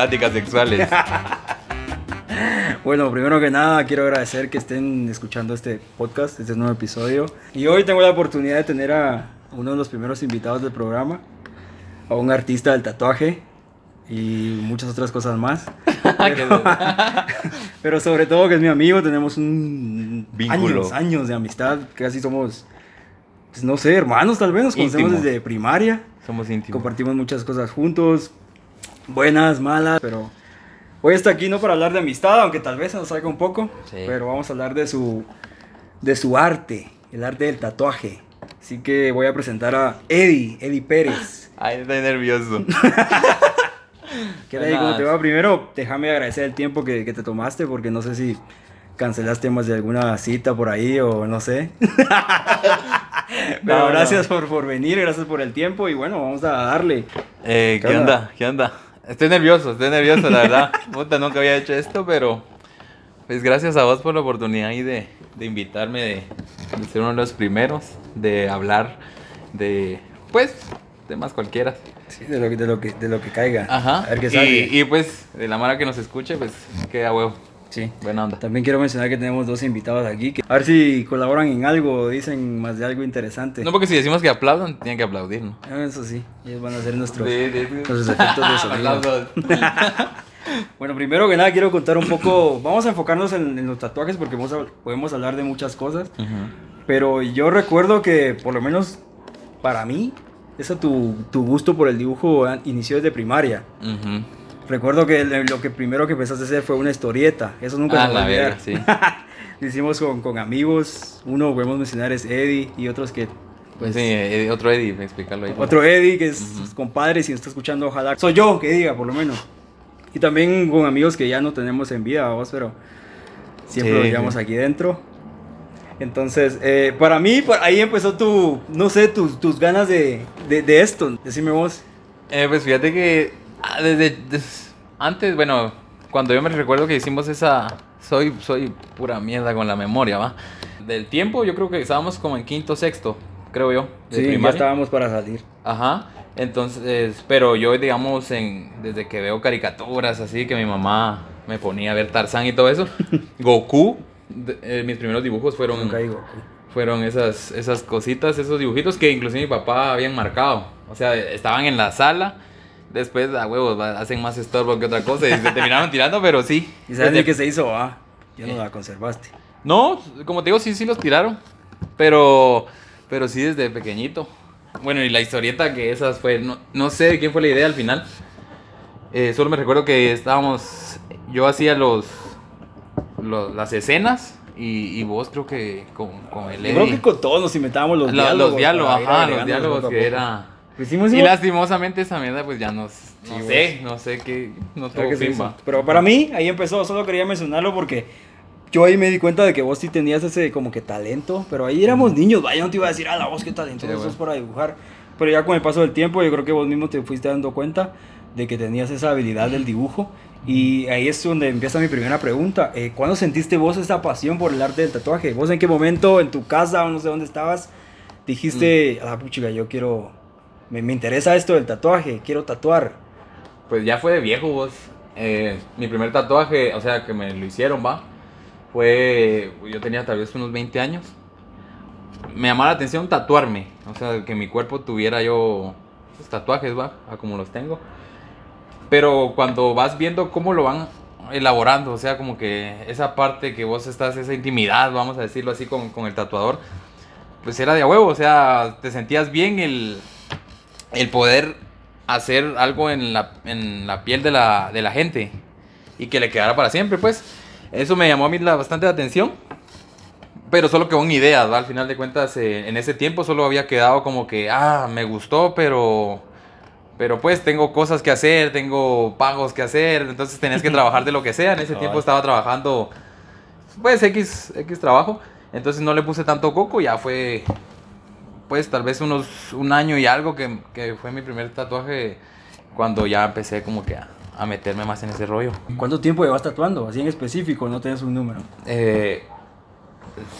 Pláticas sexuales. Bueno, primero que nada, quiero agradecer que estén escuchando este podcast, este nuevo episodio. Y hoy tengo la oportunidad de tener a uno de los primeros invitados del programa, a un artista del tatuaje y muchas otras cosas más. Pero, pero sobre todo que es mi amigo, tenemos un Vínculo. años, años de amistad, casi somos, pues, no sé, hermanos tal vez, nos conocemos desde primaria. Somos íntimos. Compartimos muchas cosas juntos, buenas, malas, pero hoy está aquí no para hablar de amistad, aunque tal vez nos salga un poco, Sí. pero vamos a hablar de su, de su arte, el arte del tatuaje. Así que voy a presentar a Eddie, Eddie Pérez. Ay, estoy nervioso. ¿Qué tal? ¿Cómo te va? Primero, déjame agradecer el tiempo que, que te tomaste, porque no sé si cancelaste más de alguna cita por ahí o no sé. Pero No, no. gracias Por, por venir, gracias por el tiempo y bueno, vamos a darle. Eh, ¿Qué ¿Qué onda? onda? ¿Qué onda? Estoy nervioso, estoy nervioso, la verdad. Puta, nunca había hecho esto, pero pues gracias a vos por la oportunidad ahí de, de invitarme, de, de ser uno de los primeros, de hablar de, pues, temas cualquiera. Sí, de lo, que- de lo, que, de lo que caiga. Ajá. A ver qué sale. y, y pues, de la mara que nos escuche, pues, queda huevo. Sí. Buena onda. También quiero mencionar que tenemos dos invitados aquí. Que a ver si colaboran en algo o dicen más de algo interesante. No, porque si decimos que aplaudan, tienen que aplaudir, ¿no? Ah, Eso sí, ellos van a ser nuestros, Sí, sí, sí. nuestros efectos de sonido. Bueno, primero que nada quiero contar un poco, vamos a enfocarnos en, en los tatuajes porque vamos a- podemos hablar de muchas cosas. Ujú. Pero yo recuerdo que por lo menos para mí, ese tu, tu gusto por el dibujo ah, inició desde primaria. Ujú. Recuerdo que lo que primero que empezaste a hacer fue una historieta. Eso nunca Ah, se me va a olvidar. verga, sí. Lo hicimos con, con amigos. Uno podemos mencionar es Eddie y otros que Pues sí, eh, otro Eddie, explícalo ahí. otro Eddie que es compadre, si nos está escuchando, ojalá. Soy yo, que diga, por lo menos. Y también con amigos que ya no tenemos en vida, vos, pero siempre Sí, los llevamos sí. aquí dentro. Entonces, eh, para mí, por ahí empezó tu, no sé, tus, tus ganas de, de, de esto. Decime vos. Eh, pues fíjate que ah, desde, des- antes, bueno, cuando yo me recuerdo que hicimos esa, soy, soy pura mierda con la memoria, ¿va? Del tiempo yo creo que estábamos como en quinto, sexto, creo yo. Sí, ya primaria. estábamos para salir. Ajá. Entonces, pero yo, digamos, en, desde que veo caricaturas así, que mi mamá me ponía a ver Tarzán y todo eso, Goku, de- eh, mis primeros dibujos fueron, Nunca digo. fueron esas, esas cositas, esos dibujitos que inclusive mi papá habían marcado. O sea, estaban en la sala, después, a huevos, va, hacen más estorbo que otra cosa y se terminaron tirando, pero sí. ¿Y sabes de qué se hizo? Ah, ya no Eh. la conservaste. no, como te digo, sí, sí los tiraron. Pero, pero sí desde pequeñito. Bueno, y la historieta que esas fue, no, no sé quién fue la idea al final. Eh, solo me recuerdo que estábamos, yo hacía los, los- las escenas y, y vos creo que con, con el Yo creo que con todos nos inventábamos los Lo- diálogos. los diálogos, ajá, los diálogos que era... Lo hicimos Y lastimosamente esa mierda pues ya nos, no Sí, sé, no sé qué, no tuvo que. Pero para mí, ahí empezó, solo quería mencionarlo porque yo ahí me di cuenta de que vos sí tenías ese como que talento, pero ahí éramos niños, vaya, no te iba a decir, ah, la voz qué talento, Sí, es para dibujar. Pero ya con el paso del tiempo, yo creo que vos mismo te fuiste dando cuenta de que tenías esa habilidad del dibujo. Y ahí es donde empieza mi primera pregunta. Eh, ¿Cuándo sentiste vos esa pasión por el arte del tatuaje? ¿Vos en qué momento, en tu casa o no sé dónde estabas, dijiste, Mm. ah, puchiga, yo quiero, me, me interesa esto del tatuaje, quiero tatuar? Pues ya fue de viejo vos. Eh, mi primer tatuaje, o sea, que me lo hicieron, va. Fue, yo tenía tal vez unos 20 años. Me llamaba la atención tatuarme. O sea, que mi cuerpo tuviera yo pues, tatuajes, va, a como los tengo. Pero cuando vas viendo cómo lo van elaborando, o sea, como que esa parte que vos estás, esa intimidad, vamos a decirlo así, con, con el tatuador, pues era de a huevo, o sea, te sentías bien el, el poder hacer algo en la, en la piel de la, de la gente y que le quedara para siempre, pues. Eso me llamó a mí la, bastante la atención. Pero solo quedó en ideas, ¿va? Al final de cuentas, eh, en ese tiempo solo había quedado como que, ah, me gustó, pero... Pero pues tengo cosas que hacer, tengo pagos que hacer, entonces tenías que trabajar de lo que sea. En ese tiempo estaba trabajando, pues, X, X trabajo. Entonces no le puse tanto coco, ya fue, pues, tal vez unos, un año y algo que, que fue mi primer tatuaje cuando ya empecé como que a, a meterme más en ese rollo. ¿Cuánto tiempo llevas tatuando? Así en específico, no tienes un número. Eh,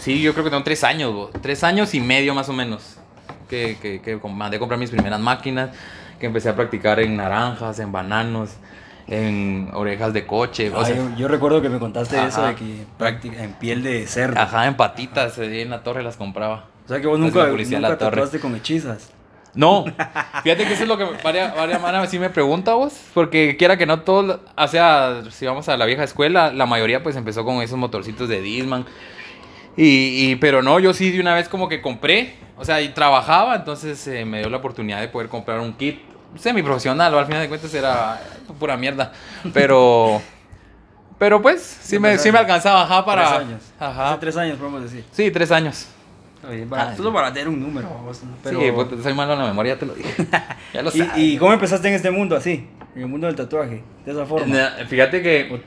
sí, yo creo que tengo tres años, bo- tres años y medio más o menos. Que, que, que mandé a comprar mis primeras máquinas. que empecé a practicar en naranjas, en bananos, en orejas de coche. o Ah, sea, yo, yo recuerdo que me contaste eso de que práctica en piel de cerdo. ajá, en patitas, ahí en la torre las compraba. O sea que vos nunca, policía nunca la tatuaste con hechizas. No, fíjate que eso es lo que varias, varias manas sí me pregunta vos, porque quiera que no todos, o sea, si vamos a la vieja escuela, la mayoría pues empezó con esos motorcitos de Disman. Y, y- pero no, yo sí de una vez como que compré, o sea, y trabajaba, entonces eh, me dio la oportunidad de poder comprar un kit semiprofesional, o al final de cuentas era pura mierda, pero, pero pues sí me, sí me alcanzaba, ajá, para... Tres años. Ajá, Hace tres años, podemos decir. sí, tres años. Está bien, para- Ah, solo para tener un número. Pero, Sí, pues, soy malo en la memoria, ya te lo dije. Ya lo ¿Y, sabes. ¿Y cómo empezaste en este mundo así? En el mundo del tatuaje, de esa forma. Na- Fíjate que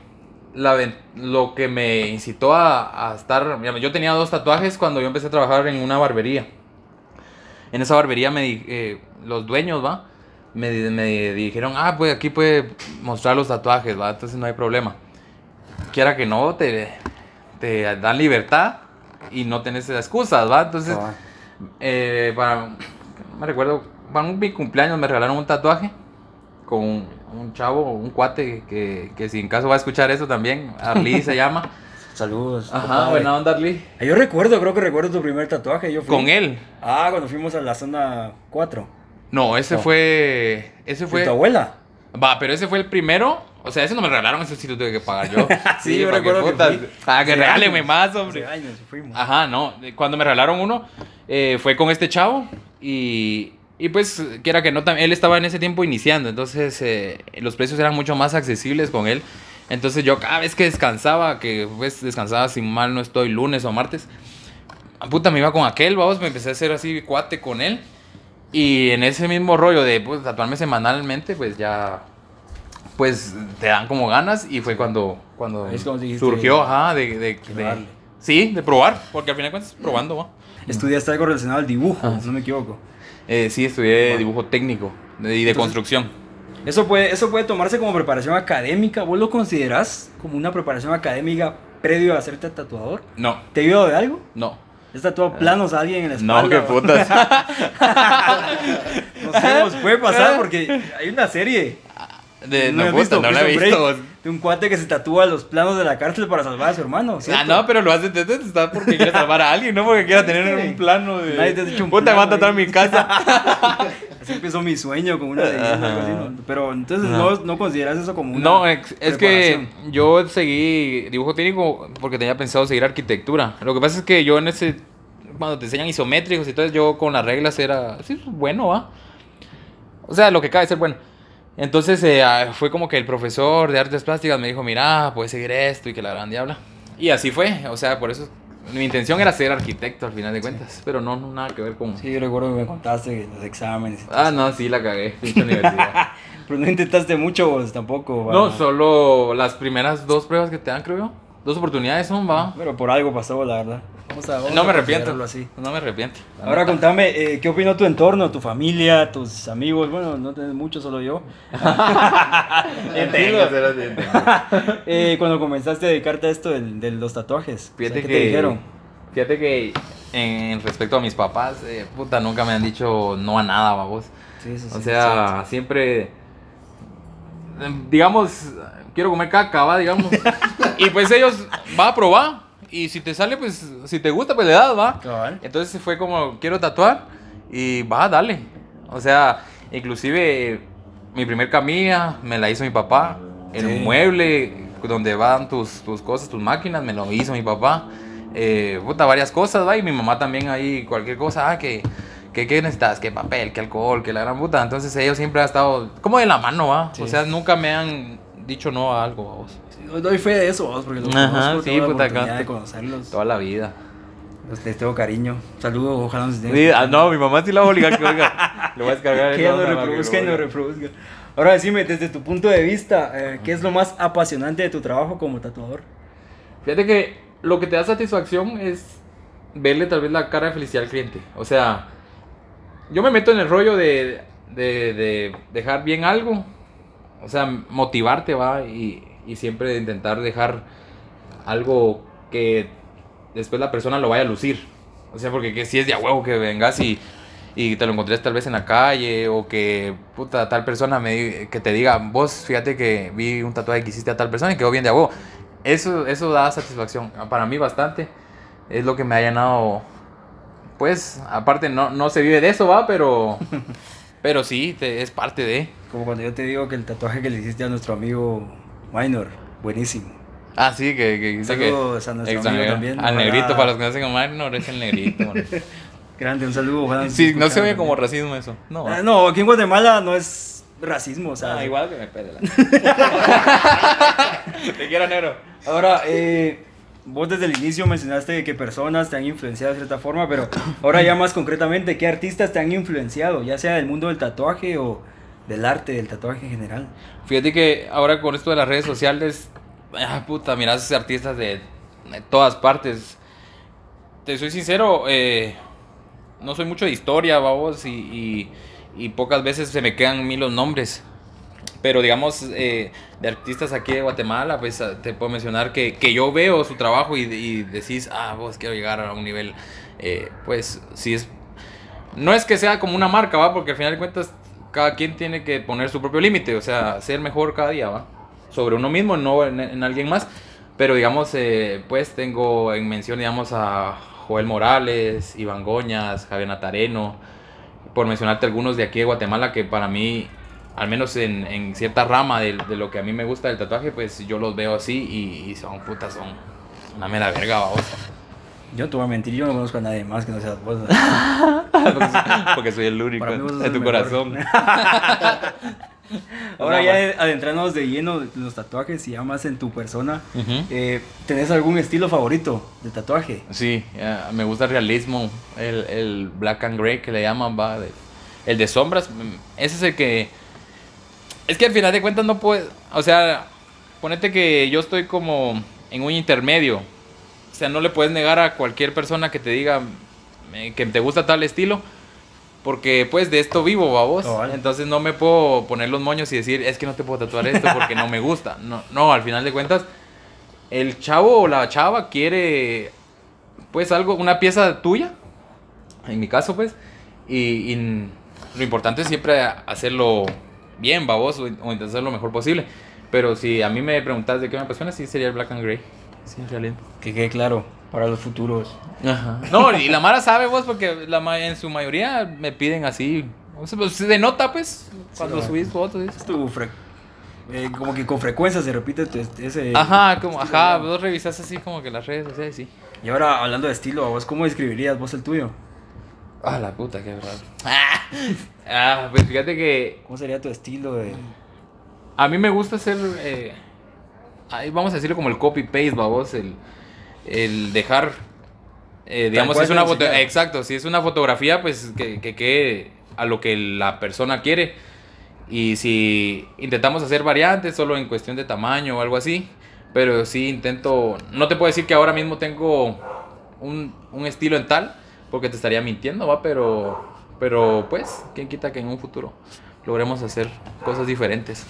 la, lo que me incitó a, a estar... mira, Yo tenía dos tatuajes cuando yo empecé a trabajar en una barbería. En esa barbería me eh, los dueños, ¿va? Me, me dijeron, ah, pues aquí puede mostrar los tatuajes, ¿va? Entonces no hay problema. Quiera que no, te, te dan libertad y no tenés excusas, ¿va? Entonces... Ah, Eh, para, me recuerdo, para un, mi cumpleaños me regalaron un tatuaje con un, un chavo, un cuate que, que si en caso va a escuchar eso también, Arli se llama. Saludos. Ajá, compadre. buena onda Arli. Ah, Yo recuerdo, creo que recuerdo tu primer tatuaje. Yo fui. Con él. Ah, cuando fuimos a la zona 4. No, ese No. fue, ese ¿Fue fue, tu abuela? va, pero ese fue el primero, o sea, ese no me regalaron, ese sí lo tuve que pagar yo. Sí, yo ¿para recuerdo que putas? fui. Ah, que Hace regálenme más, hombre. Años fuimos. Ajá, no. Cuando me regalaron uno, eh, fue con este chavo y, y pues, quiera que no, él estaba en ese tiempo iniciando, entonces eh, los precios eran mucho más accesibles con él. Entonces yo cada vez que descansaba, que pues descansaba sin mal no estoy lunes o martes, puta me iba con aquel, vamos, me empecé a hacer así cuate con él. Y en ese mismo rollo de pues, tatuarme semanalmente, pues ya, pues te dan como ganas y fue cuando, cuando Es dijiste, surgió, ajá, de, de, sí, de probar, porque al final cuentas probando, ¿va? Estudiaste algo relacionado al dibujo, Ah. no me equivoco. Eh, sí, estudié dibujo técnico y de Entonces- construcción. Eso puede, eso puede tomarse como preparación académica. ¿Vos lo considerás como una preparación académica previo a hacerte tatuador? No, ¿Te ayudó de algo? no. ¿Has tatuado planos a alguien en la espalda? No, qué putas. No sé, puede pasar porque hay una serie. De, ¿No no, puta, visto? no la he visto. De un cuate que se tatúa los planos de la cárcel para salvar a su hermano. Ah, no, pero lo hace está porque quiere salvar a alguien, no porque quiera tener un plano de. Nadie te ha dicho un Puta, me va a plano tatuar ahí. mi casa. Así empezó mi sueño con una leyenda, algo así, ¿no? Pero entonces no, no consideras eso como una No, es que yo seguí dibujo técnico porque tenía pensado seguir arquitectura. Lo que pasa es que yo en ese. Cuando te enseñan isométricos y todo, yo con las reglas era. Sí, bueno, ¿va? O sea, lo que cabe ser bueno. Entonces eh, ah, fue como que el profesor de artes plásticas me dijo: Mira, puedes seguir esto y que la gran diabla. Y así fue. O sea, por eso. Mi intención era ser arquitecto al final de cuentas. Pero no, no, nada que ver con. Sí, yo recuerdo que me contaste los exámenes. y Ah, no, sí, la cagué. Pinche universidad. Pero no intentaste mucho vos tampoco. No, va. solo las primeras dos pruebas que te dan, creo yo. Dos oportunidades son, va. Pero por algo pasó, la verdad. Vamos a, vamos No a me arrepiento. así. No me arrepiento. Ahora neta. contame, eh, ¿qué opinó tu entorno, tu familia, tus amigos? Bueno, no tenés mucho, solo yo. Eh, cuando comenzaste a dedicarte a esto del- de, los tatuajes, o sea, Fíjate ¿qué que. te dijeron? Fíjate que en respecto a mis papás, eh, puta, nunca me han dicho no a nada, babos. Sí, eso sí, O sea, siempre. eh, Digamos, quiero comer caca, va, digamos. y pues ellos, va a probar. Y si te sale, pues, si te gusta, pues le das, va. Cabal. Entonces fue como, quiero tatuar y va, dale. O sea, inclusive mi primer camilla me la hizo mi papá. El Sí. mueble donde van tus, tus cosas, tus máquinas, me lo hizo mi papá. Eh, puta, varias cosas, va. Y mi mamá también ahí, cualquier cosa, ah, que, que, ¿qué necesitas? Que papel, que alcohol, que la gran puta. Entonces ellos siempre han estado como de la mano, va. Sí. O sea, nunca me han dicho no a algo, vos. Sí, doy fe de eso, vos, porque los Ajá, conozco, sí, tengo la puta, oportunidad acá- de conocerlos. Toda la vida. Los- Les tengo cariño. Saludos, ojalá nos estén Sí, ah, no, mi mamá sí la va a obligar que oiga. Le voy a descargar Que onda, reproduzca y lo reproduzca. Ahora decime, desde tu punto de vista, eh, ¿qué es lo más apasionante de tu trabajo como tatuador? Fíjate que lo que te da satisfacción es verle tal vez la cara de felicidad al cliente. O sea, yo me meto en el rollo de, de, de dejar bien algo. O sea, motivarte, va, y, y siempre intentar dejar algo que después la persona lo vaya a lucir. O sea, porque que si es de a huevo que vengas y, y te lo encontrés tal vez en la calle o que puta tal persona me que te diga, "Vos fíjate que vi un tatuaje que hiciste a tal persona y quedó bien de agua." Eso eso da satisfacción para mí bastante. Es lo que me ha llenado pues aparte no, no se vive de eso, va, pero pero sí, te- es parte de Como cuando yo te digo que el tatuaje que le hiciste a nuestro amigo Minor, buenísimo. Ah, sí, que, que dice que. Saludos a nuestro amigo también, Al ojalá- negrito, para los que no se llaman, no es el negrito. Grande, un saludo. ojalá Sí, no se ve como también. racismo eso. No. Ah, no, aquí en Guatemala no es racismo, o sea. Ah, igual que me pele Te quiero, negro. Ahora, eh, vos desde el inicio mencionaste que personas te han influenciado de cierta forma, pero ahora ya más concretamente, ¿qué artistas te han influenciado? Ya sea del mundo del tatuaje o del arte del tatuaje en general. Fíjate que ahora con esto de las redes sociales, ah, puta, miras artistas de, de todas partes. Te soy sincero, eh, no soy mucho de historia, vamos, y, y, y pocas veces se me quedan a mí los nombres. Pero digamos, eh, de artistas aquí de Guatemala, pues ah, te puedo mencionar que, que yo veo su trabajo y, y decís, ah, vos quiero llegar a un nivel, eh, pues sí es... No es que sea como una marca, ¿va? Porque al final de cuentas cada quien tiene que poner su propio límite, o sea, ser mejor cada día, ¿va? Sobre uno mismo, no en, en alguien más. Pero digamos, eh, pues tengo en mención, digamos, a Joel Morales, Iván Goñas, Javier Natareno, por mencionarte algunos de aquí de Guatemala que para mí, al menos en, en cierta rama de, de lo que a mí me gusta del tatuaje, pues yo los veo así y, y son putas, son una mera verga, vamos. Yo no te voy a mentir, yo no conozco a nadie más que no seas vos. porque, porque soy el único en tu mejor. corazón. Ahora sea, ya adentrándonos de lleno los tatuajes y ya más en tu persona, Ujú. eh, ¿tenés algún estilo favorito de tatuaje? Sí, me gusta el realismo, el, el black and gray que le llaman, va, de- el de sombras, mm, ese es el que... Es que al final de cuentas no puede, o sea, ponete que yo estoy como en un intermedio, o sea, no le puedes negar a cualquier persona que te diga que te gusta tal estilo, porque pues de esto vivo, vos. Cabal. Entonces no me puedo poner los moños y decir, es que no te puedo tatuar esto porque no me gusta. No, no, al final de cuentas, el chavo o la chava quiere pues algo, una pieza tuya, en mi caso pues, y, y lo importante es siempre hacerlo bien, baboso, o intentar hacerlo lo mejor posible. Pero si a mí me preguntas de qué me apasiona, sí sería el black and gray. Sí, en realidad. Que quede claro para los futuros. Ajá. No, y la Mara sabe vos, porque la, ma- en su mayoría me piden así. O sea, pues, se denota pues cuando va. subís fotos. ¿sí? Es tu fre- eh, como que con frecuencia se repite tu est- ese... Ajá, como, ajá, vos revisás así como que las redes sociales, sí. Y ahora hablando de estilo, ¿a vos cómo describirías vos el tuyo? Ah, la puta, qué verdad. Ah, pues fíjate que ¿Cómo sería tu estilo de...? a mí me gusta hacer, eh, ahí vamos a decirlo como el copy-paste, babos, el, el dejar, eh, digamos, es una foto, exacto, si es una fotografía, pues que, que quede a lo que la persona quiere. Y si intentamos hacer variantes solo en cuestión de tamaño o algo así, pero sí intento, no te puedo decir que ahora mismo tengo un, un estilo en tal, porque te estaría mintiendo, va, pero, pero pues, quién quita que en un futuro logremos hacer cosas diferentes.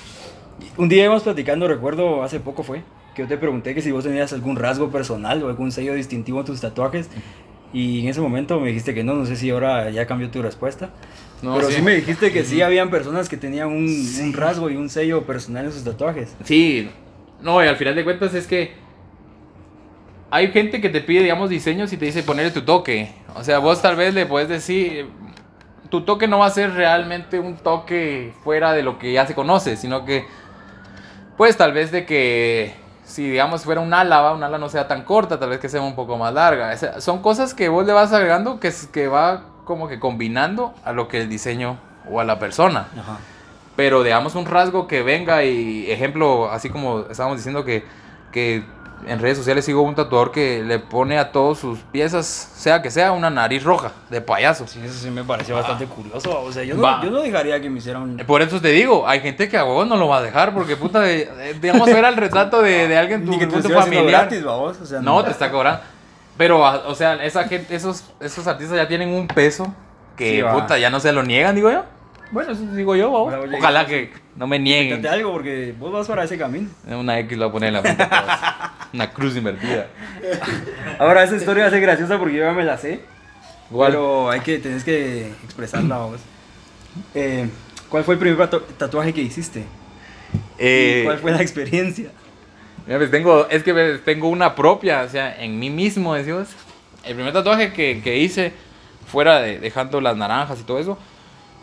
Un día íbamos platicando, recuerdo, hace poco fue, que yo te pregunté que si vos tenías algún rasgo personal o algún sello distintivo en tus tatuajes. Y en ese momento me dijiste que no, no sé si ahora ya cambió tu respuesta. No, pero sí. sí. me dijiste que sí habían personas que tenían un, un rasgo y un sello personal en sus tatuajes. Sí, no, y al final de cuentas es que hay gente que te pide, digamos, diseños y te dice ponerle tu toque. O sea, vos tal vez le puedes decir, tu toque no va a ser realmente un toque fuera de lo que ya se conoce, sino que, pues tal vez de que si digamos fuera un ala, un ala no sea tan corta, tal vez que sea un poco más larga. Son cosas que vos le vas agregando que, que va como que combinando a lo que el diseño o a la persona. Ajá. Pero digamos un rasgo que venga y ejemplo, así como estábamos diciendo que, que en redes sociales sigo un tatuador que le pone a todas sus piezas, sea que sea, una nariz roja de payaso. Sí, eso sí me pareció bastante curioso. O sea, yo no, yo no dejaría que me hicieran... Por eso te digo, hay gente que a vos no lo va a dejar porque puta, de, eh, digamos, era el retrato de, de alguien, tu, Ni que te tu familiar. gratis, O sea, No, te está cobrando. Pero, a- o sea, esa gente, esos, esos artistas ya tienen un peso que, Sí, va. puta, ya no se lo niegan, digo yo. Bueno, eso digo yo, vamos. Ojalá, oye, Ojalá que no me nieguen. Fíjate algo porque vos vas para ese camino. Una X lo voy a poner en la frente. Una cruz invertida. Ahora, esa historia va a ser graciosa porque yo ya me la sé. Igual. Pero hay que, tenés que expresarla vos. Eh, ¿Cuál fue el primer tatu- tatuaje que hiciste? Eh, ¿Cuál fue la experiencia? Mira, pues tengo, es que ves, tengo una propia, o sea, en mí mismo, decimos. El primer tatuaje que, que hice, fuera de dejando las naranjas y todo eso,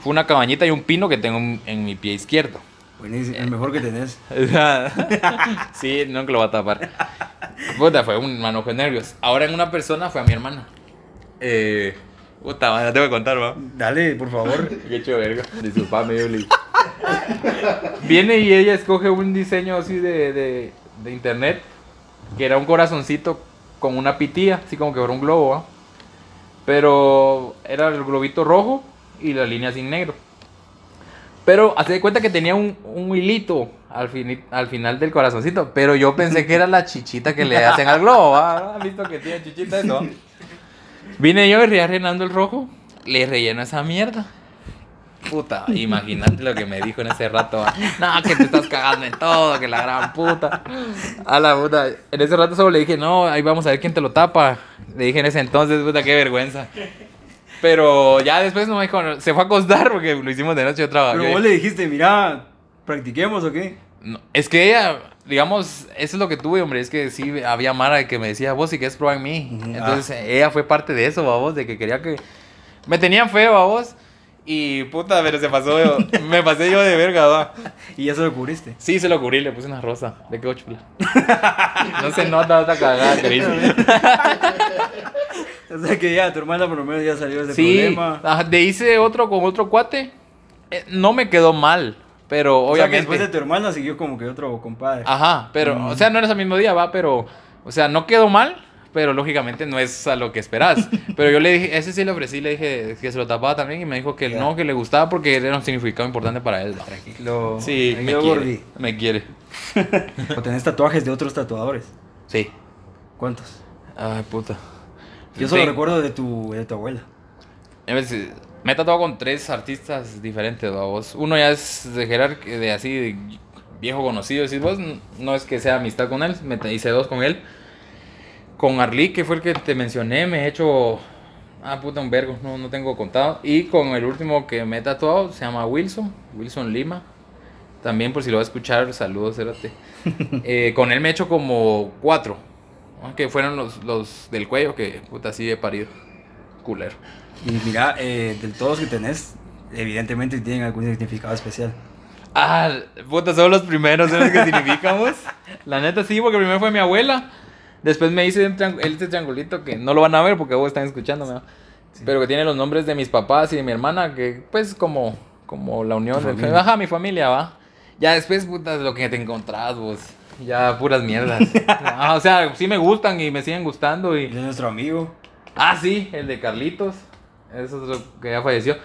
fue una cabañita y un pino que tengo en, en mi pie izquierdo. Buenísimo, el mejor que tenés. Sí, nunca lo va a tapar. Puta, fue un manojo de nervios. Ahora en una persona fue a mi hermana. Eh, puta, la tengo que contar, va. Dale, por favor. Qué hecho verga. Disculpame, Yuli. Viene y ella escoge un diseño así de, de, de internet, que era un corazoncito con una pitía, así como que fuera un globo, ¿va? Pero era el globito rojo y la línea sin negro. Pero hace de cuenta que tenía un, un hilito al, fini- al final del corazoncito. Pero yo pensé que era la chichita que le hacen al globo. ¿Has visto que tiene chichita eso? Vine yo y rellenando el rojo. Le relleno esa mierda. Puta, imagínate lo que me dijo en ese rato. No, que te estás cagando en todo, que la gran puta. A la puta. En ese rato solo le dije, no, ahí vamos a ver quién te lo tapa. Le dije en ese entonces, puta, qué vergüenza. Pero ya después no me dijo, se fue a acostar porque lo hicimos de noche yo trabajé. Pero vos le dijiste, mira, practiquemos o qué. No, es que ella, digamos, eso es lo que tuve, hombre, es que sí había Mara que me decía, vos si quieres probar en mí. Ujú, Entonces ella fue parte de eso, vos, de que quería que... Me tenían feo, vos. Y puta, pero se pasó, me pasé yo de verga, va. Y ya se lo cubriste. Sí, se lo cubrí, le puse una rosa. De qué chula. No se nota esta cagada hice. O sea que ya, tu hermana por lo menos ya salió de ese Sí, problema. ajá, de hice otro con otro cuate. Eh, no me quedó mal, pero O sea que obviamente... después de tu hermana siguió como que otro compadre. Ajá, pero, Mm. o sea, no era ese mismo día, va, pero, o sea, no quedó mal, pero lógicamente no es a lo que esperas. pero yo le dije, ese sí le ofrecí, le dije que se lo tapaba también y me dijo que no, que le gustaba porque era un significado importante para él. va. Tranquilo. Sí, me quiere, me quiere. O tenés tatuajes de otros tatuadores. Sí. ¿Cuántos? Ay, puta. Yo solo Sí. recuerdo de tu, de tu abuela. A veces, me he tatuado con tres artistas diferentes, ¿va vos. Uno ya es de Gerard, de así, de viejo conocido, decís vos. No es que sea amistad con él, me hice dos con él. Con Arli, que fue el que te mencioné, me he hecho. Ah, puta, un vergo, no, no tengo contado. Y con el último que me he tatuado, se llama Wilson, Wilson Lima. También, por si lo va a escuchar, saludos, cérate. Eh, con él me he hecho como cuatro. Que fueron los, los del cuello, que puta, sí he parido. Culero. Y mira, eh, de todos que tenés, evidentemente tienen algún significado especial. Ah, puta, son los primeros, ¿sabes qué significamos? La neta sí, porque primero fue mi abuela. Después me hice este triangulito que no lo van a ver porque vos están escuchándome. ¿no? Pero que tiene los nombres de mis papás y de mi hermana, que pues como, como la unión. Ajá, mi familia, va. Ya después, puta, lo que te encontrás vos. Ya puras mierdas. Ah, o sea, sí me gustan y me siguen gustando. Y es nuestro amigo. Ah, sí, el de Carlitos. Es otro que ya falleció.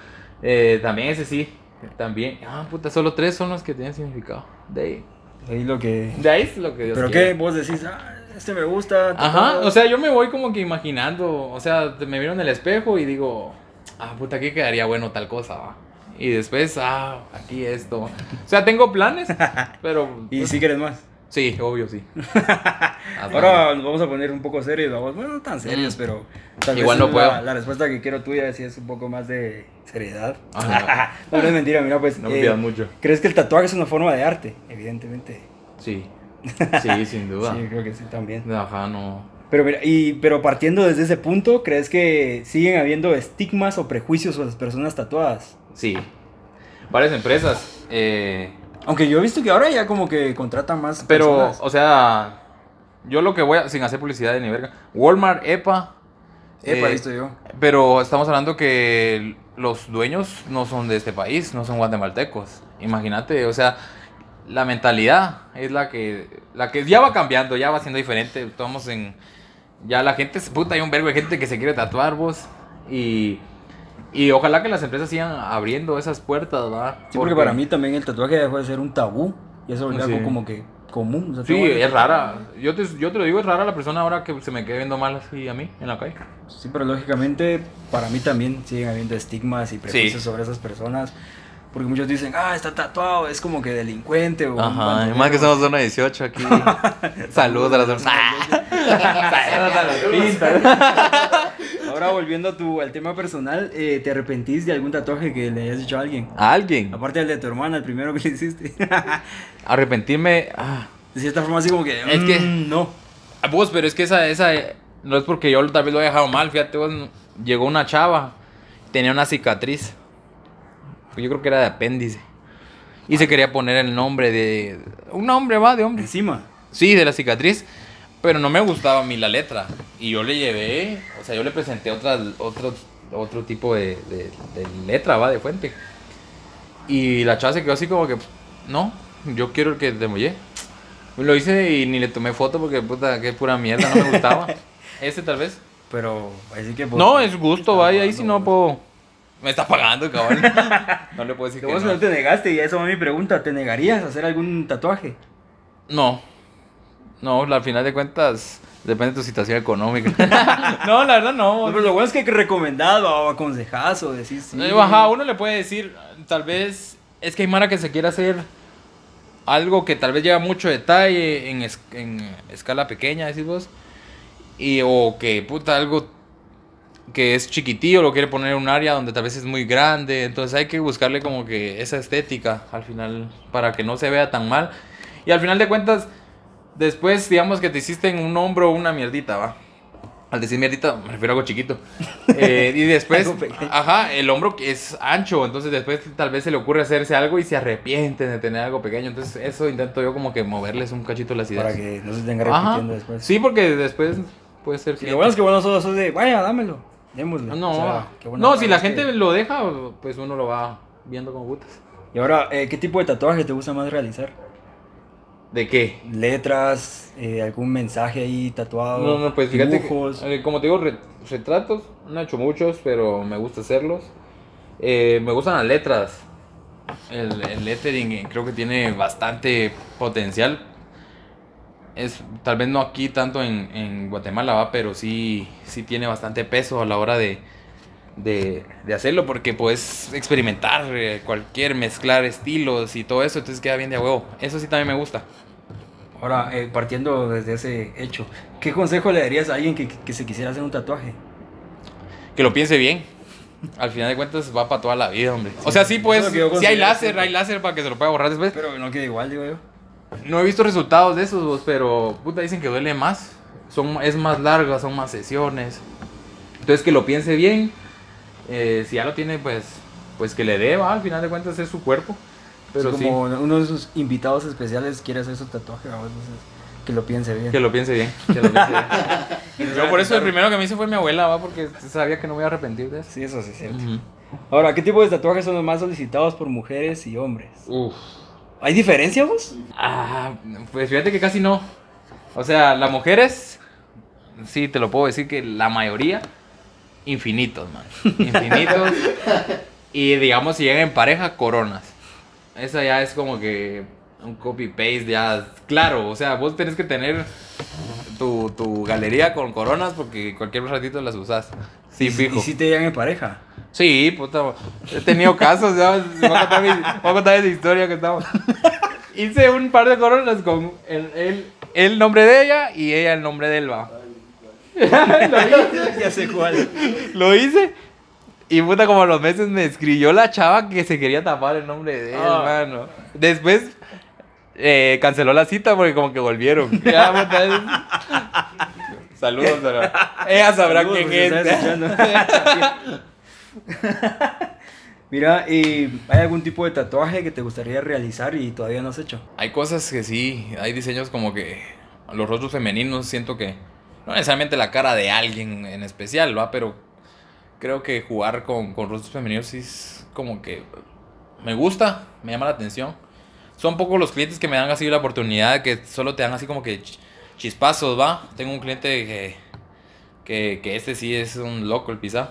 Eh, también ese sí. También. Ah, puta, solo tres son los que tienen significado. De ahí. Ahí lo que. De ahí es lo que Dios Pero quiere. qué, vos decís, ah, este me gusta. Ajá, tatuado. o sea, yo me voy como que imaginando. O sea, me miro en el espejo y digo, ah, puta, aquí quedaría bueno tal cosa, va. Y después, ah, aquí esto. O sea, tengo planes, pero. Y pues, si quieres más. Sí, obvio, sí. Hasta Ahora nos vamos a poner un poco serios, vamos. Bueno, no tan serios, Mm. pero. tal Igual vez no puedo. La, la respuesta que quiero tuya sí es un poco más de seriedad. Ajá. no, no es mentira, mira, pues. No me eh, pidas mucho. ¿Crees que el tatuaje es una forma de arte? Evidentemente. Sí. Sí, sin duda. Sí, creo que sí también. Ajá, no. Pero mira, y, pero partiendo desde ese punto, ¿crees que siguen habiendo estigmas o prejuicios sobre las personas tatuadas? Sí. Varias empresas. Eh, Aunque yo he visto que ahora ya como que contratan más Pero, personas. o sea, yo lo que voy a, sin hacer publicidad de ni verga, Walmart, EPA. Epa, eh, visto yo. Pero estamos hablando que los dueños no son de este país, no son guatemaltecos. Imagínate, o sea, la mentalidad es la que, la que ya va cambiando, ya va siendo diferente. Estamos en. Ya la gente, puta, hay un verbo de gente que se quiere tatuar vos. Y. Y ojalá que las empresas sigan abriendo esas puertas, ¿verdad? Sí, porque para mí también el tatuaje dejó de ser un tabú. Y eso volvió Sí. algo como que común. o sea, Sí, es rara. Yo te, yo te lo digo, es rara la persona ahora que se me quede viendo mal así a mí en la calle. Sí, pero lógicamente para mí también siguen habiendo estigmas y prejuicios Sí. sobre esas personas. Porque muchos dicen, ah, está tatuado, es como que delincuente o Ajá, bandolero". más que somos zona 18 aquí. Saludos a las personas. Saludos a las pintas. Ahora volviendo a tu, al tema personal, eh, ¿te arrepentís de algún tatuaje que le hayas hecho a alguien? ¿A alguien? Aparte del de tu hermana, el primero que le hiciste. Arrepentirme. Ah, de cierta forma así como que... Es que- mm, no. a vos, pero es que esa, esa eh, no es porque yo tal vez lo he dejado mal. Fíjate, vos, llegó una chava, tenía una cicatriz. Yo creo que era de apéndice. Y se quería poner el nombre de. Un nombre, va, de hombre. Encima. Sí, de la cicatriz. Pero no me gustaba a mí la letra. Y yo le llevé, o sea, yo le presenté otra, otro, otro tipo de, de- de letra, va, de fuente. Y la chava se quedó así como que, no, yo quiero el que te mollé. Lo hice y ni le tomé foto porque, puta, que pura mierda, no me gustaba. Ese tal vez. Pero, así que... pues, No, es gusto, vaya, ahí pagando, no puedo. Me está pagando, cabrón. No le puedo decir Que vos no. no te negaste y eso va mi pregunta. ¿Te negarías a hacer algún tatuaje? No. No, al final de cuentas, depende de tu situación económica. no, la verdad no. No, pero lo bueno es que recomendás o aconsejás o decís sí. Eh, Ajá, uno le puede decir, tal vez, es que hay Mara que se quiere hacer algo que tal vez lleva mucho detalle en, es- en escala pequeña, decís vos. Y, o que, puta, algo que es chiquitillo, lo quiere poner en un área donde tal vez es muy grande. Entonces hay que buscarle como que esa estética al final para que no se vea tan mal. Y al final de cuentas, después, digamos que te hiciste en un hombro una mierdita, va. Al decir mierdita, me refiero a algo chiquito. Eh, y después, ajá, el hombro que es ancho, entonces después tal vez se le ocurre hacerse algo y se arrepienten de tener algo pequeño. Entonces eso intento yo como que moverles un cachito las ideas. Para que no se tenga Ajá. repitiendo después. Sí, porque después puede ser Sí, lo bueno es que bueno sos, sos de, vaya, dámelo. Démosle. No, O sea, no, si la es que- gente lo deja, pues uno lo va viendo como putas. Y ahora, eh, ¿qué tipo de tatuaje te gusta más realizar? ¿De qué? ¿Letras? eh, ¿Algún mensaje ahí tatuado? No, no, pues fíjate, que, eh, como te digo, re- retratos, no he hecho muchos, pero me gusta hacerlos. Eh, me gustan las letras. El, el lettering creo que tiene bastante potencial. Es, tal vez no aquí tanto en, en Guatemala, ¿va? pero sí, sí tiene bastante peso a la hora de, de, de hacerlo porque puedes experimentar cualquier, mezclar estilos y todo eso, entonces queda bien de a huevo. Eso sí también me gusta. Ahora, eh, partiendo desde ese hecho, ¿qué consejo le darías a alguien que, que se quisiera hacer un tatuaje? que lo piense bien. Al final de cuentas va para toda la vida, hombre. O sea, sí, pues, si hay láser, siempre. hay láser para que se lo pueda borrar después. Pero no queda igual, digo yo. No he visto resultados de esos, vos, pero puta dicen que duele más. Son, es más larga, son más sesiones. Entonces que lo piense bien. Eh, si ya lo tiene, pues, pues que le dé, va. Al final de cuentas es su cuerpo. Pero sí, como uno de sus invitados especiales quiere hacer su tatuaje, ¿verdad? entonces que lo piense bien. que lo piense bien. Que lo piense bien. Yo por eso el primero que me hice fue mi abuela, va, porque sabía que no me iba a arrepentir de eso. Sí, eso sí es cierto. Ahora, ¿qué tipo de tatuajes son los más solicitados por mujeres y hombres? Uf. ¿Hay diferencia, vos? Ah, pues fíjate que casi no. O sea, las mujeres, sí, te lo puedo decir que la mayoría, infinitos, man. Infinitos. y digamos, si llegan en pareja, coronas. Esa ya es como que un copy-paste, ya, claro. O sea, vos tenés que tener tu, tu galería con coronas porque cualquier ratito las usas. Sí, ¿Y, fijo. ¿Y si te llegan en pareja? Sí, puta. He tenido casos, ya. Voy a contar, mi- voy a contar esa historia que estamos. Hice un par de coronas con el, el, el nombre de ella y ella el nombre de él, va. ya sé cuál. Lo hice. Y puta, como a los meses me escribió la chava que se quería tapar el nombre de él, Ah. hermano. Después eh, canceló la cita porque como que volvieron. Ya, puta, es- Saludos, pero ella sabrá Saludos, quién es. Mira, ¿y ¿hay algún tipo de tatuaje que te gustaría realizar y todavía no has hecho? Hay cosas que sí, hay diseños como que los rostros femeninos siento que no necesariamente la cara de alguien en especial, ¿va? Pero creo que jugar con, con rostros femeninos sí es como que me gusta, me llama la atención. Son pocos los clientes que me dan así la oportunidad, que solo te dan así como que ch- chispazos, ¿va? Tengo un cliente que, que, que este sí es un loco el pizza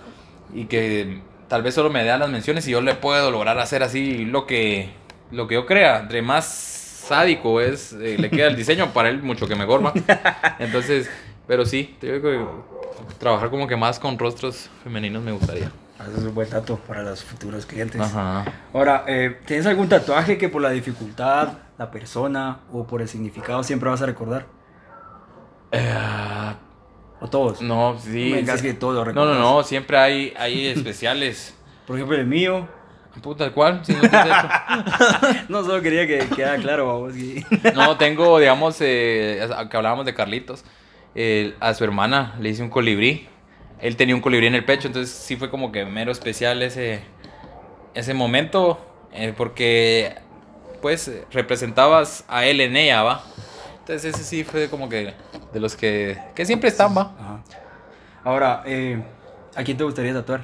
y que tal vez solo me da las menciones y yo le puedo lograr hacer así lo que, lo que yo crea. Entre más sádico es, eh, le queda el diseño, para él mucho que mejor va. Entonces, pero sí, te digo que trabajar como que más con rostros femeninos me gustaría. Ah, Eso es un buen dato para los futuros clientes. Ajá. Ahora, eh, ¿tienes algún tatuaje que por la dificultad, la persona o por el significado siempre vas a recordar? Eh, O ¿O todos? No, sí. me digas sí. que todos lo No, no, no, siempre hay, hay especiales. Por ejemplo, el mío. Puta, ¿cuál? Si no hecho. No, solo quería que quedara claro, vamos. No, tengo, digamos, eh, que hablábamos de Carlitos. Eh, a su hermana le hice un colibrí. Él tenía un colibrí en el pecho, entonces sí fue como que mero especial ese, ese momento. eh, porque, pues, representabas a él en ella, ¿va? Entonces ese sí fue como que de los que, que siempre están, ¿va? Ajá. Ahora, eh, ¿a quién te gustaría tatuar?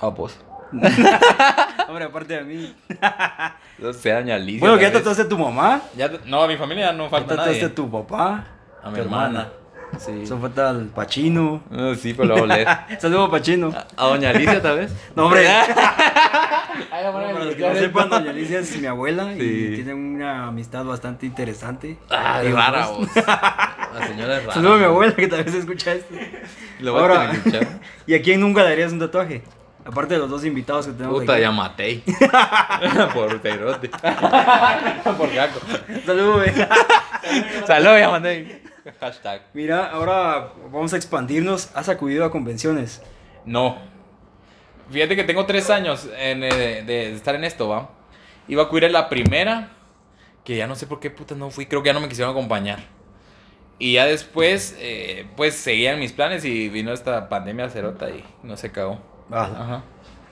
Ah, pues. Hombre, aparte de mí. No doña Alicia. Bueno, vez. tatuaste a tu mamá. Ya, no, a mi familia ya no Ya falta tatuaste nadie. a tu papá. A mi hermana. Sí. Eso falta al Pachino. No, sí, pero lo voy a leer. Saludos, Pachino. A doña Alicia, tal vez. No, hombre. Ay, No, para los que no sepan, doña Alicia es mi abuela Sí. y tiene una amistad bastante interesante. Ah, rara, vos-. La señora es rara. Saludos a mi abuela que tal vez escucha esto. Lo voy a Ahora, escuchar. ¿y a quién nunca le harías un tatuaje? Aparte de los dos invitados que tenemos Puta, aquí. ya maté. Por teirote. Por gaco. Saludos, güey. Saludos, ya maté. Hashtag. Mira, ahora vamos a expandirnos. ¿Has acudido a convenciones? No. Fíjate que tengo tres años en, eh, de estar en esto, ¿va? Iba a cubrir la primera, que ya no sé por qué puta no fui, creo que ya no me quisieron acompañar. Y ya después, eh, pues seguían mis planes y vino esta pandemia cerota y no se cagó. Ah, Ajá.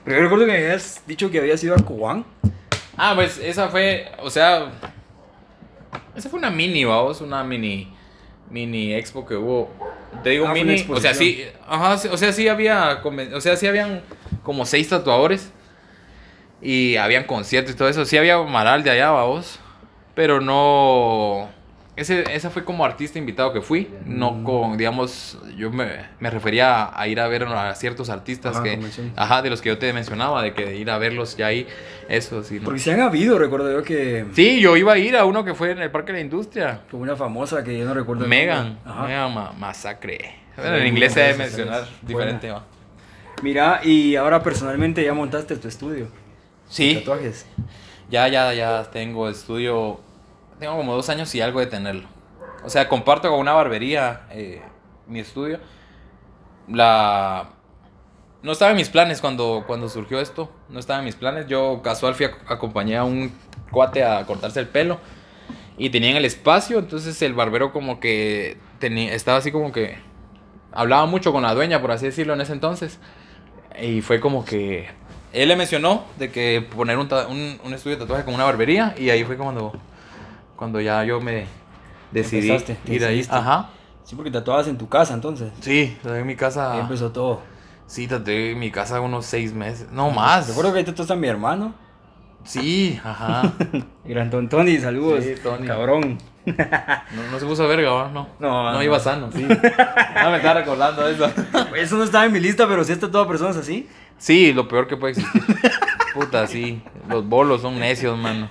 pero yo recuerdo que me habías dicho que habías ido a Cobán. Ah, pues esa fue, o sea, esa fue una mini, vamos, una mini, mini expo que hubo. Te digo Ah, mini, o sea, sí, ajá, o sea, sí había, o sea, sí habían como seis tatuadores y habían conciertos y todo eso, sí había Maral de allá, vamos, pero no, ese, esa fue como artista invitado que fui, Mm. no con, digamos, yo me, me refería a ir a ver a ciertos artistas Ajá, que, ajá, de los que yo te mencionaba, de que ir a verlos ya ahí, eso sí. ¿no? Porque se han habido, recuerdo yo que. Sí, yo iba a ir a uno que fue en el Parque de la Industria. Como una famosa que yo no recuerdo. Megan. Megan Ma- Masacre. Sí, Bueno, en inglés se debe mencionar diferente, va. Mira, y ahora personalmente ya montaste tu estudio. Sí, Tatuajes. ya, ya, ya tengo estudio. Tengo como dos años y algo de tenerlo. O sea, comparto con una barbería eh, mi estudio. La. No estaba en mis planes cuando, cuando surgió esto. No estaba en mis planes. Yo casual fui a acompañé a un cuate a cortarse el pelo. Y tenían el espacio. Entonces el barbero como que tenía, estaba así como que... Hablaba mucho con la dueña, por así decirlo, en ese entonces. Y fue como que... Él le mencionó de que poner un, un, un estudio de tatuaje con una barbería. Y ahí fue cuando, cuando ya yo me decidí Empezaste, te ir ahí. Ajá. Sí, porque tatuabas en tu casa entonces. Sí, tatué en mi casa... Ahí empezó todo. Sí, tatué en mi casa unos seis meses. No más. Recuerdo que ahí tatuaste a mi hermano. Sí, ajá. Gran Don Tony, saludos. Sí, Tony. Cabrón. No, no se puso verga, ¿va? No. No, No, no. iba sano, sí. No me estaba recordando eso. Eso no estaba en mi lista, pero sí has tatuado a personas así. Sí, lo peor que puede existir. Puta, sí. Los bolos son necios, mano.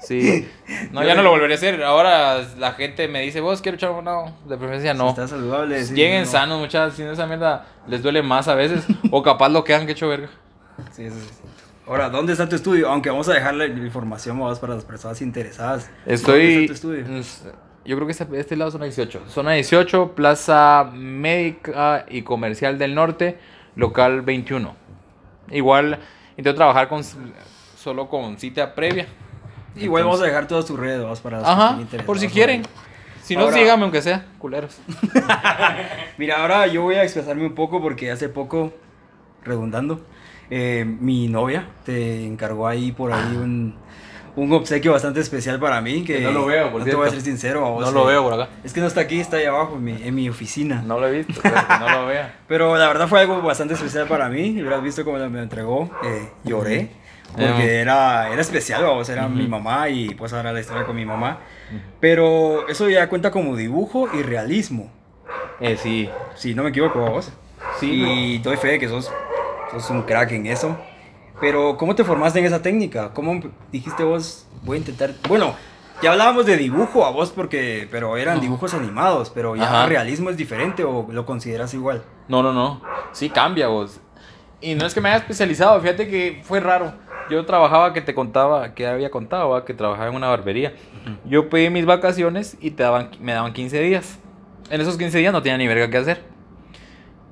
Sí. No, ya no lo volveré a hacer. Ahora la gente me dice, vos quiero echar un no. De preferencia Si no. está saludable. sí, Lleguen no. sanos, muchachos. Si no esa mierda les duele más a veces. O capaz lo quedan que hecho verga. Sí, eso sí. Ahora, ¿dónde está tu estudio? Aunque vamos a dejar la información más para las personas interesadas. ¿Dónde Estoy. está tu estudio? es- Yo creo que este, este lado es zona 18. Zona 18, Plaza Médica y Comercial del Norte, local 21. Igual intento trabajar con solo con cita previa. Igual vamos a dejar todas tus redes vamos, para los que Ajá, estén por si quieren. Si no, Ahora- síganme aunque sea, culeros. Mira, ahora yo voy a expresarme un poco porque hace poco, redundando, eh, mi novia te encargó ahí por ahí un, un obsequio bastante especial para mí. Que, Que no lo veo, por no te voy a cierto. ser sincero. vos, No lo eh, veo por acá. Es que no está aquí, está ahí abajo en mi, en mi oficina. No lo he visto, pero que no lo vea. Pero la verdad fue algo bastante especial para mí. Y hubieras visto cómo me lo entregó. eh, lloré. Porque Ujú. era, era especial, vamos, era mi Ujú. mamá y pues ahora la historia con mi mamá. Pero eso ya cuenta como dibujo y realismo. Eh, sí. Si no me equivoco, vos. Sí, Y doy fe de que sos, sos un crack en eso. Pero, ¿cómo te formaste en esa técnica? ¿Cómo dijiste vos, voy a intentar... Bueno, ya hablábamos de dibujo a vos, porque, pero eran dibujos animados, pero ya Ajá. realismo es diferente o lo consideras igual. No, no, no. Sí cambia vos. Y no es que me haya especializado, fíjate que fue raro. Yo trabajaba, que te contaba, que había contado, que trabajaba en una barbería. Yo pedí mis vacaciones y te daban, me daban 15 días. En esos 15 días no tenía ni verga que hacer.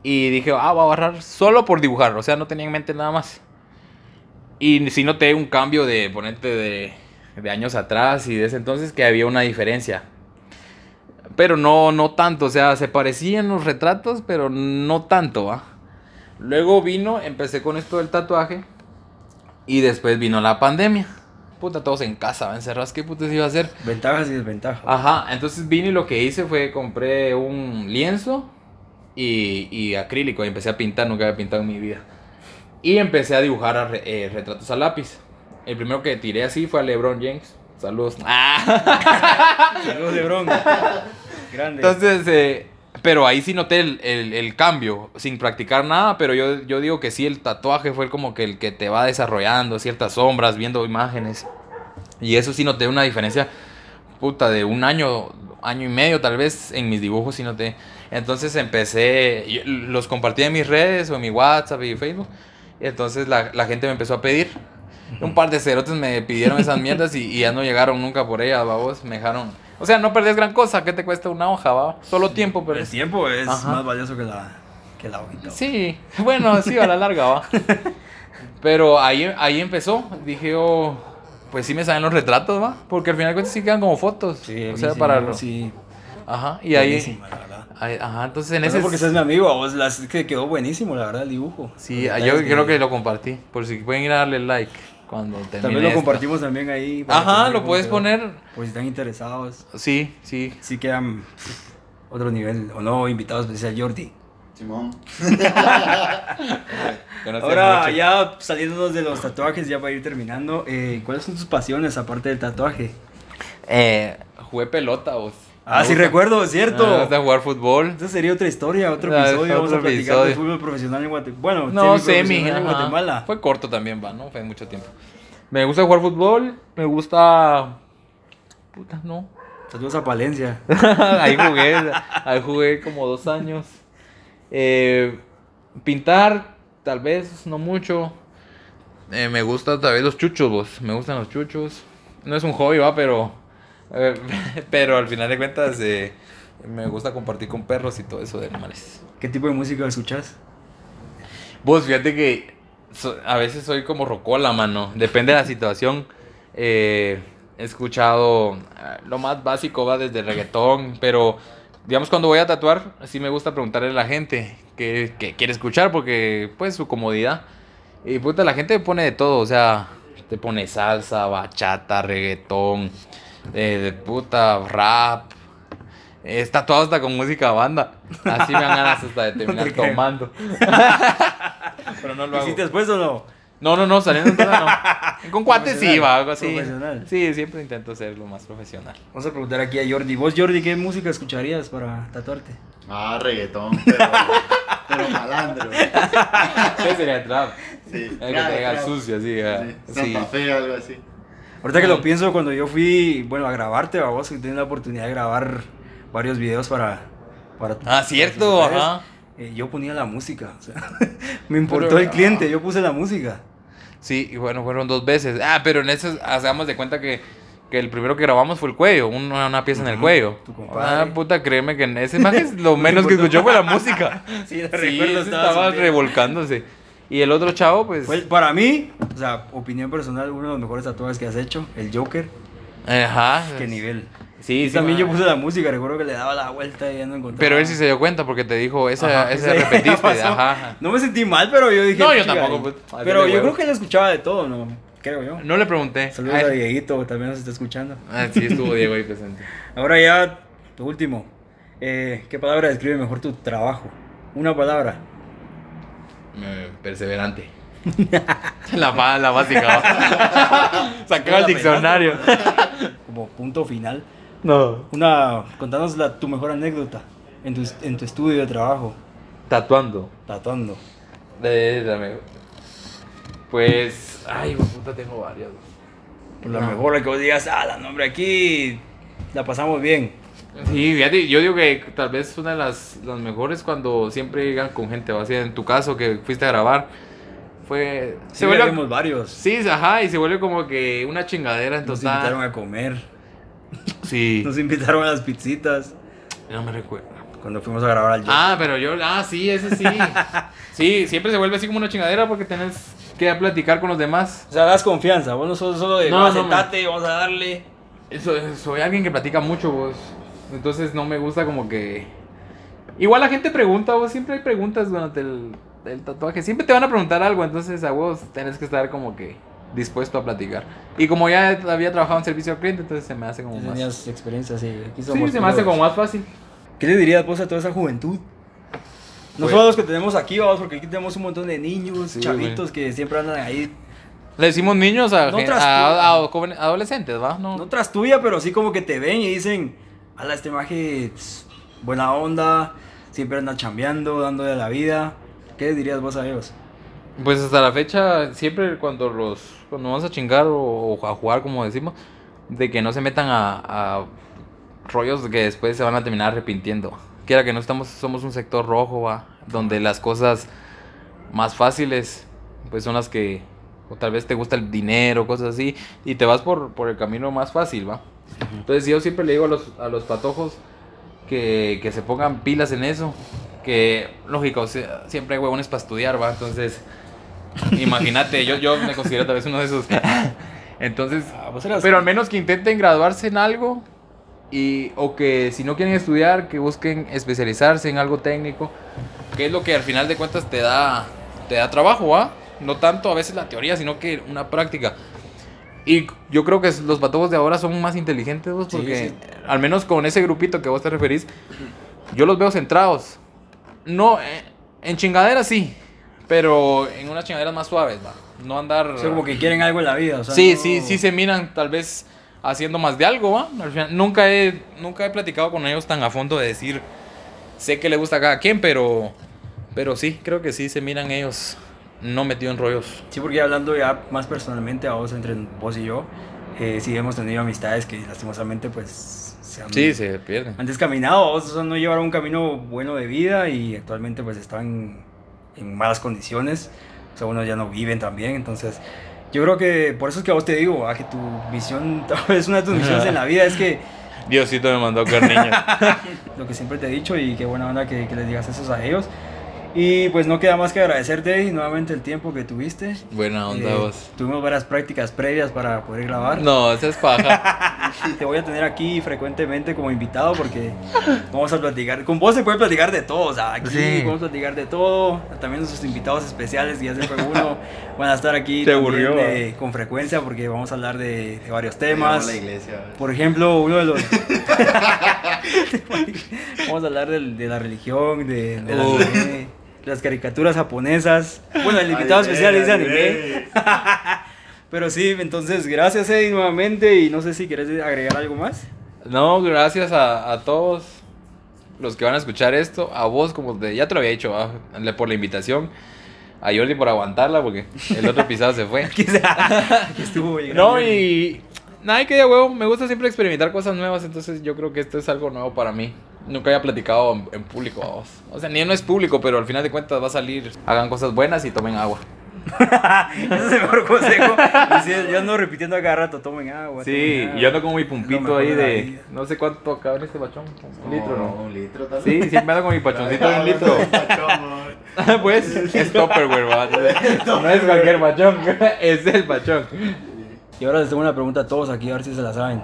Y dije, ah, voy a agarrar solo por dibujar. O sea, no tenía en mente nada más. Y sí noté un cambio de, ponente, de, de años atrás y de ese entonces que había una diferencia. Pero no, no tanto, o sea, se parecían los retratos, pero no tanto, ¿va? Luego vino, empecé con esto del tatuaje y después vino la pandemia. Puta, todos en casa, encerrados, ¿qué putas iba a hacer? Ventajas y desventajas. Ajá, entonces vine y lo que hice fue compré un lienzo y, y acrílico y empecé a pintar, nunca había pintado en mi vida. Y empecé a dibujar a re- eh, retratos a lápiz. El primero que tiré así fue a LeBron James. Saludos. Ah. Saludos, Lebron. Grande. Entonces, eh, pero ahí sí noté el, el- el cambio, sin practicar nada, pero yo, yo digo que sí, el tatuaje fue como que el que te va desarrollando ciertas sombras, viendo imágenes. Y eso sí noté una diferencia, puta, de un año, año y medio tal vez en mis dibujos sí noté. Entonces empecé, los compartí en mis redes o en mi WhatsApp y Facebook. Y entonces la, la gente me empezó a pedir. Un par de cerotes me pidieron esas mierdas y, y ya no llegaron nunca por ellas, babos. Me dejaron. O sea, no perdés gran cosa. ¿Qué te cuesta una hoja, va? Solo tiempo, pero. el tiempo es Ajá. más valioso que la, que la hojita. Sí, bueno, sí, a la larga, va. Pero ahí, ahí empezó. Dije yo, pues sí me salen los retratos, va. Porque al final de cuentas sí quedan como fotos. Sí, o sea, para. lo- sí. Ajá, y ahí. la verdad. ahí- Ajá, entonces en No ese. porque seas mi amigo, a vos las, que quedó buenísimo, la verdad, el dibujo. Sí, Los yo creo que lo compartí. Por si pueden ir a darle like cuando termine. También lo esto. compartimos también ahí. Ajá, lo puedes poner. Por si están interesados. Sí, sí. Sí quedan otro nivel, o no, invitado especial Jordi. Simón. Ahora, ya saliéndonos de los tatuajes, ya para ir terminando, eh, ¿cuáles son tus pasiones aparte del tatuaje? Eh, jugué pelota, vos. Ah, sí recuerdo, ¿cierto? Me gusta jugar fútbol. Esa sería otra historia, otro Ah, episodio. Vamos otro a platicar episodio. de fútbol profesional en Guatemala. Bueno, No, semi. en. Guatemala. Fue corto también, va, ¿no? Fue mucho tiempo. Me gusta jugar fútbol. Me gusta. Puta, no. Saludos a Palencia. ahí jugué. Ahí jugué como dos años. Eh, pintar, tal vez, no mucho. Eh, me gusta tal vez los chuchos, vos. Me gustan los chuchos. No es un hobby, va, pero. Eh, pero al final de cuentas, eh, me gusta compartir con perros y todo eso de animales. ¿Qué tipo de música escuchas? Vos, fíjate que so- a veces soy como rocola, mano. Depende de la situación. Eh, he escuchado ah, lo más básico, va desde reggaetón, pero digamos cuando voy a tatuar, sí me gusta preguntarle a la gente qué, qué quiere escuchar, porque pues su comodidad. Y puta, la gente pone de todo, o sea, te pone salsa, bachata, reggaetón, eh, de puta, rap. Es tatuado hasta con música banda. Así me dan ganas hasta de terminar tomando. Pero no lo hago. ¿Hiciste después o no? No, no, no, saliendo de casa no. Con cuates sí, va, algo así. Profesional. Sí, siempre intento ser lo más profesional. Vamos a preguntar aquí a Jordi. ¿Vos, Jordi, qué música escucharías para tatuarte? Ah, reggaetón, pero, pero malandro. ¿Qué sería trap? Sí. El que sucio, así. ah, Sí, Sí. Santa Fe, algo así. Ahorita que lo pienso, cuando yo fui, bueno, a grabarte, a vos, que la oportunidad de grabar varios videos para... para Ah, cierto, para ajá. eh, yo ponía la música, o sea, me importó Pero, el cliente, ah. yo puse la música. Sí, y bueno, fueron dos veces. Ah, pero en eso hagamos de cuenta que, que el primero que grabamos fue el cuello, una, una pieza en el cuello. tu compadre. Ah, puta, créeme que en ese que lo menos que escuchó fue la música. Sí, la Sí, recuerdo, estaba estaba revolcándose. Y el otro chavo, pues. Fue, para mí, o sea, opinión personal, uno de los mejores tatuajes que has hecho, el Joker. Ajá. Qué nivel. Sí, Y sí. también ma. yo puse la música, recuerdo que le daba la vuelta y ya no encontraba. Pero él sí se dio cuenta porque te dijo, esa, Ajá, esa repetiste. Ajá, ajá. No me sentí mal, pero yo dije. No, yo tampoco, pues, Pero yo creo que él escuchaba de todo, ¿no? Creo yo. No le pregunté. Saludos Ay. a Dieguito, también nos está escuchando. Ah, sí, estuvo Diego ahí presente. Ahora ya, lo último. Eh, ¿Qué palabra describe mejor tu trabajo? Una palabra. Eh, perseverante. la, la básica. va. Sacaba el diccionario. Como punto final. No. Una, contanos la, tu mejor anécdota en tu, en tu estudio de trabajo, Tatuando. tatuando. Eh, dame. Pues. Ay, puta, tengo varias. Por la No. mejor, la que vos digas, ah, la nombre aquí la pasamos bien. Sí, fíjate, yo digo que tal vez una de las, las mejores cuando siempre llegan con gente, así en tu caso que fuiste a grabar, fue... Sí, vimos varios. Sí, ajá, y se vuelve como que una chingadera en Nos total. invitaron a comer, Sí, nos invitaron a las pizzitas. no me recuerdo. Cuando fuimos a grabar al Yo. Ah, pero yo, ah, sí, ese sí. Sí, siempre se vuelve así como una chingadera porque tenés que platicar con los demás. O sea, das confianza. Vos no sos solo de, No, "Va, no, sentate, vamos a darle. Eso, soy alguien que platica mucho, vos. Entonces no me gusta como que... Igual la gente pregunta, vos. Siempre hay preguntas durante el, el tatuaje. Siempre te van a preguntar algo, entonces a vos tenés que estar como que dispuesto a platicar. Y como ya había trabajado en servicio al cliente, entonces se me hace como más... Tenías experiencia, sí. Aquí Sí, se me hace como más fácil. ¿Qué le dirías vos a toda esa juventud? No Pues- a los que tenemos aquí, vamos, porque aquí tenemos un montón de niños, Sí, chavitos que siempre andan ahí. Le decimos niños a, No a- a jóvenes- adolescentes, ¿va? No, No tras tuya, pero sí como que te ven y dicen, a este maje, pss, buena onda, siempre anda chambeando, dándole a la vida. ¿Qué dirías vos a ellos? Pues hasta la fecha, siempre cuando los cuando vamos a chingar o, o a jugar, como decimos, de que no se metan a, a rollos que después se van a terminar arrepintiendo. Quiera que no estamos, somos un sector rojo, va, donde las cosas más fáciles, pues son las que, o tal vez te gusta el dinero, cosas así, y te vas por, por el camino más fácil, va. Entonces yo siempre le digo a los, a los patojos que, que se pongan pilas en eso. Que, lógico, siempre hay huevones para estudiar, ¿va? Entonces, imagínate, yo, yo me considero tal vez uno de esos. Entonces, Ah, eras- pero al menos que intenten graduarse en algo y, o que si no quieren estudiar, que busquen especializarse en algo técnico, que es lo que al final de cuentas te da, te da trabajo, ¿va? No tanto a veces la teoría, sino que una práctica. Y yo creo que los patojos de ahora son más inteligentes, vos, porque sí. al menos con ese grupito que vos te referís, yo los veo centrados. No, eh, en chingaderas sí, pero en unas chingaderas más suaves, va. No andar... O sea, como que quieren algo en la vida. O sea, sí, no- sí, sí se miran tal vez haciendo más de algo, ¿va? Al final, nunca he, nunca he platicado con ellos tan a fondo de decir, sé que le gusta a cada quien, pero, pero sí, creo que sí se miran ellos no metidos en rollos. Sí, porque hablando ya más personalmente a vos, entre vos y yo, eh, sí hemos tenido amistades que lastimosamente pues se han, Sí, se pierden. han descaminado, o sea, no llevaron un camino bueno de vida y actualmente pues están en malas condiciones, o sea, unos ya no viven también, entonces yo creo que por eso es que a vos te digo, ah, que tu visión, vez una de tus misiones en la vida es que Diosito me mandó a niños. lo que siempre te he dicho y qué buena onda que, que les digas eso a ellos. Y pues no queda más que agradecerte nuevamente el tiempo que tuviste. Buena onda Eh, vos. Tuvimos varias prácticas previas para poder grabar. No, esa es paja. Te voy a tener aquí frecuentemente como invitado porque vamos a platicar. Con vos se puede platicar de todo. O sea, aquí Sí. podemos platicar de todo. También nuestros invitados especiales, ya se fue uno, van a estar aquí Te también, aburrió, eh, con frecuencia porque vamos a hablar de, de varios temas. la iglesia. Por ejemplo, uno de los. Vamos a hablar de, la religión, de, de la las caricaturas japonesas. Bueno, el invitado especial dice anime. anime. Pero sí, entonces, gracias Eddie nuevamente. Y no sé si quieres agregar algo más. No, gracias a, a todos los que van a escuchar esto. A vos, como te- ya te lo había dicho, ah, le- por la invitación. A Jordi por aguantarla, porque el otro pisado se fue. Estuvo No, y. Nada, que de huevo. Me gusta siempre experimentar cosas nuevas. Entonces, yo creo que esto es algo nuevo para mí. Nunca había platicado en, en público. O sea, ni no es público, pero al final de cuentas va a salir. Hagan cosas buenas y tomen agua. Ese es el mejor consejo. Sí, yo ando repitiendo a cada rato: tomen agua. Sí, tomen agua. yo ando con mi pumpito ahí de vida. No sé cuánto cabe en este bachón. Un litro, ¿no? Un litro también. Sí, siempre ando con mi pachoncito de un litro. pues es Tupperware, va. No es cualquier bachón, es el bachón. Y ahora les tengo una pregunta a todos aquí, a ver si se la saben.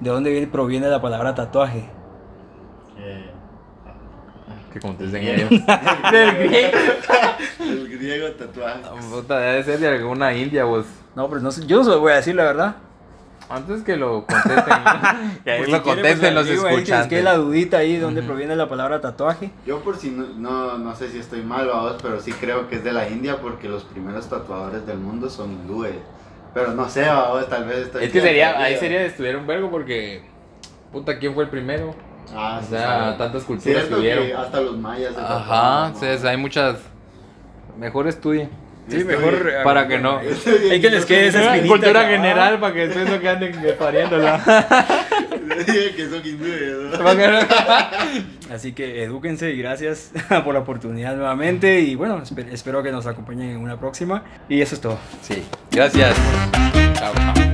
¿De dónde viene- proviene la palabra tatuaje? Eh, Que contesten ellos. Del griego. El griego tatuaje. Puta, debe ser de alguna india, vos. No, pero no sé, yo no se lo voy a decir la verdad. Antes que lo contesten. que ahí Por si lo quieren, contesten pues, los digo, escuchantes. que la dudita ahí de dónde Ujú. proviene la palabra tatuaje. Yo por si no, no, no sé si estoy mal vamos, pero sí creo que es de la India porque los primeros tatuadores del mundo son hindúes. Pero no sé, vamos, tal vez estoy Es que sería, perdido. ahí sería de estudiar un vergo porque. Puta, ¿quién fue el primero? Ah, o sí, sea, sí. tantas culturas Cierto que hubieron. que hasta los mayas. Ajá, entonces ¿no? hay muchas. Mejor estudie. Sí, Estoy- mejor. Para que no. Hay que les quede esa Cultura general para que después no que anden pariéndola. Así que edúquense y gracias por la oportunidad nuevamente. Y bueno, espe- espero que nos acompañen en una próxima. Y eso es todo. Sí, gracias. Chao. chao.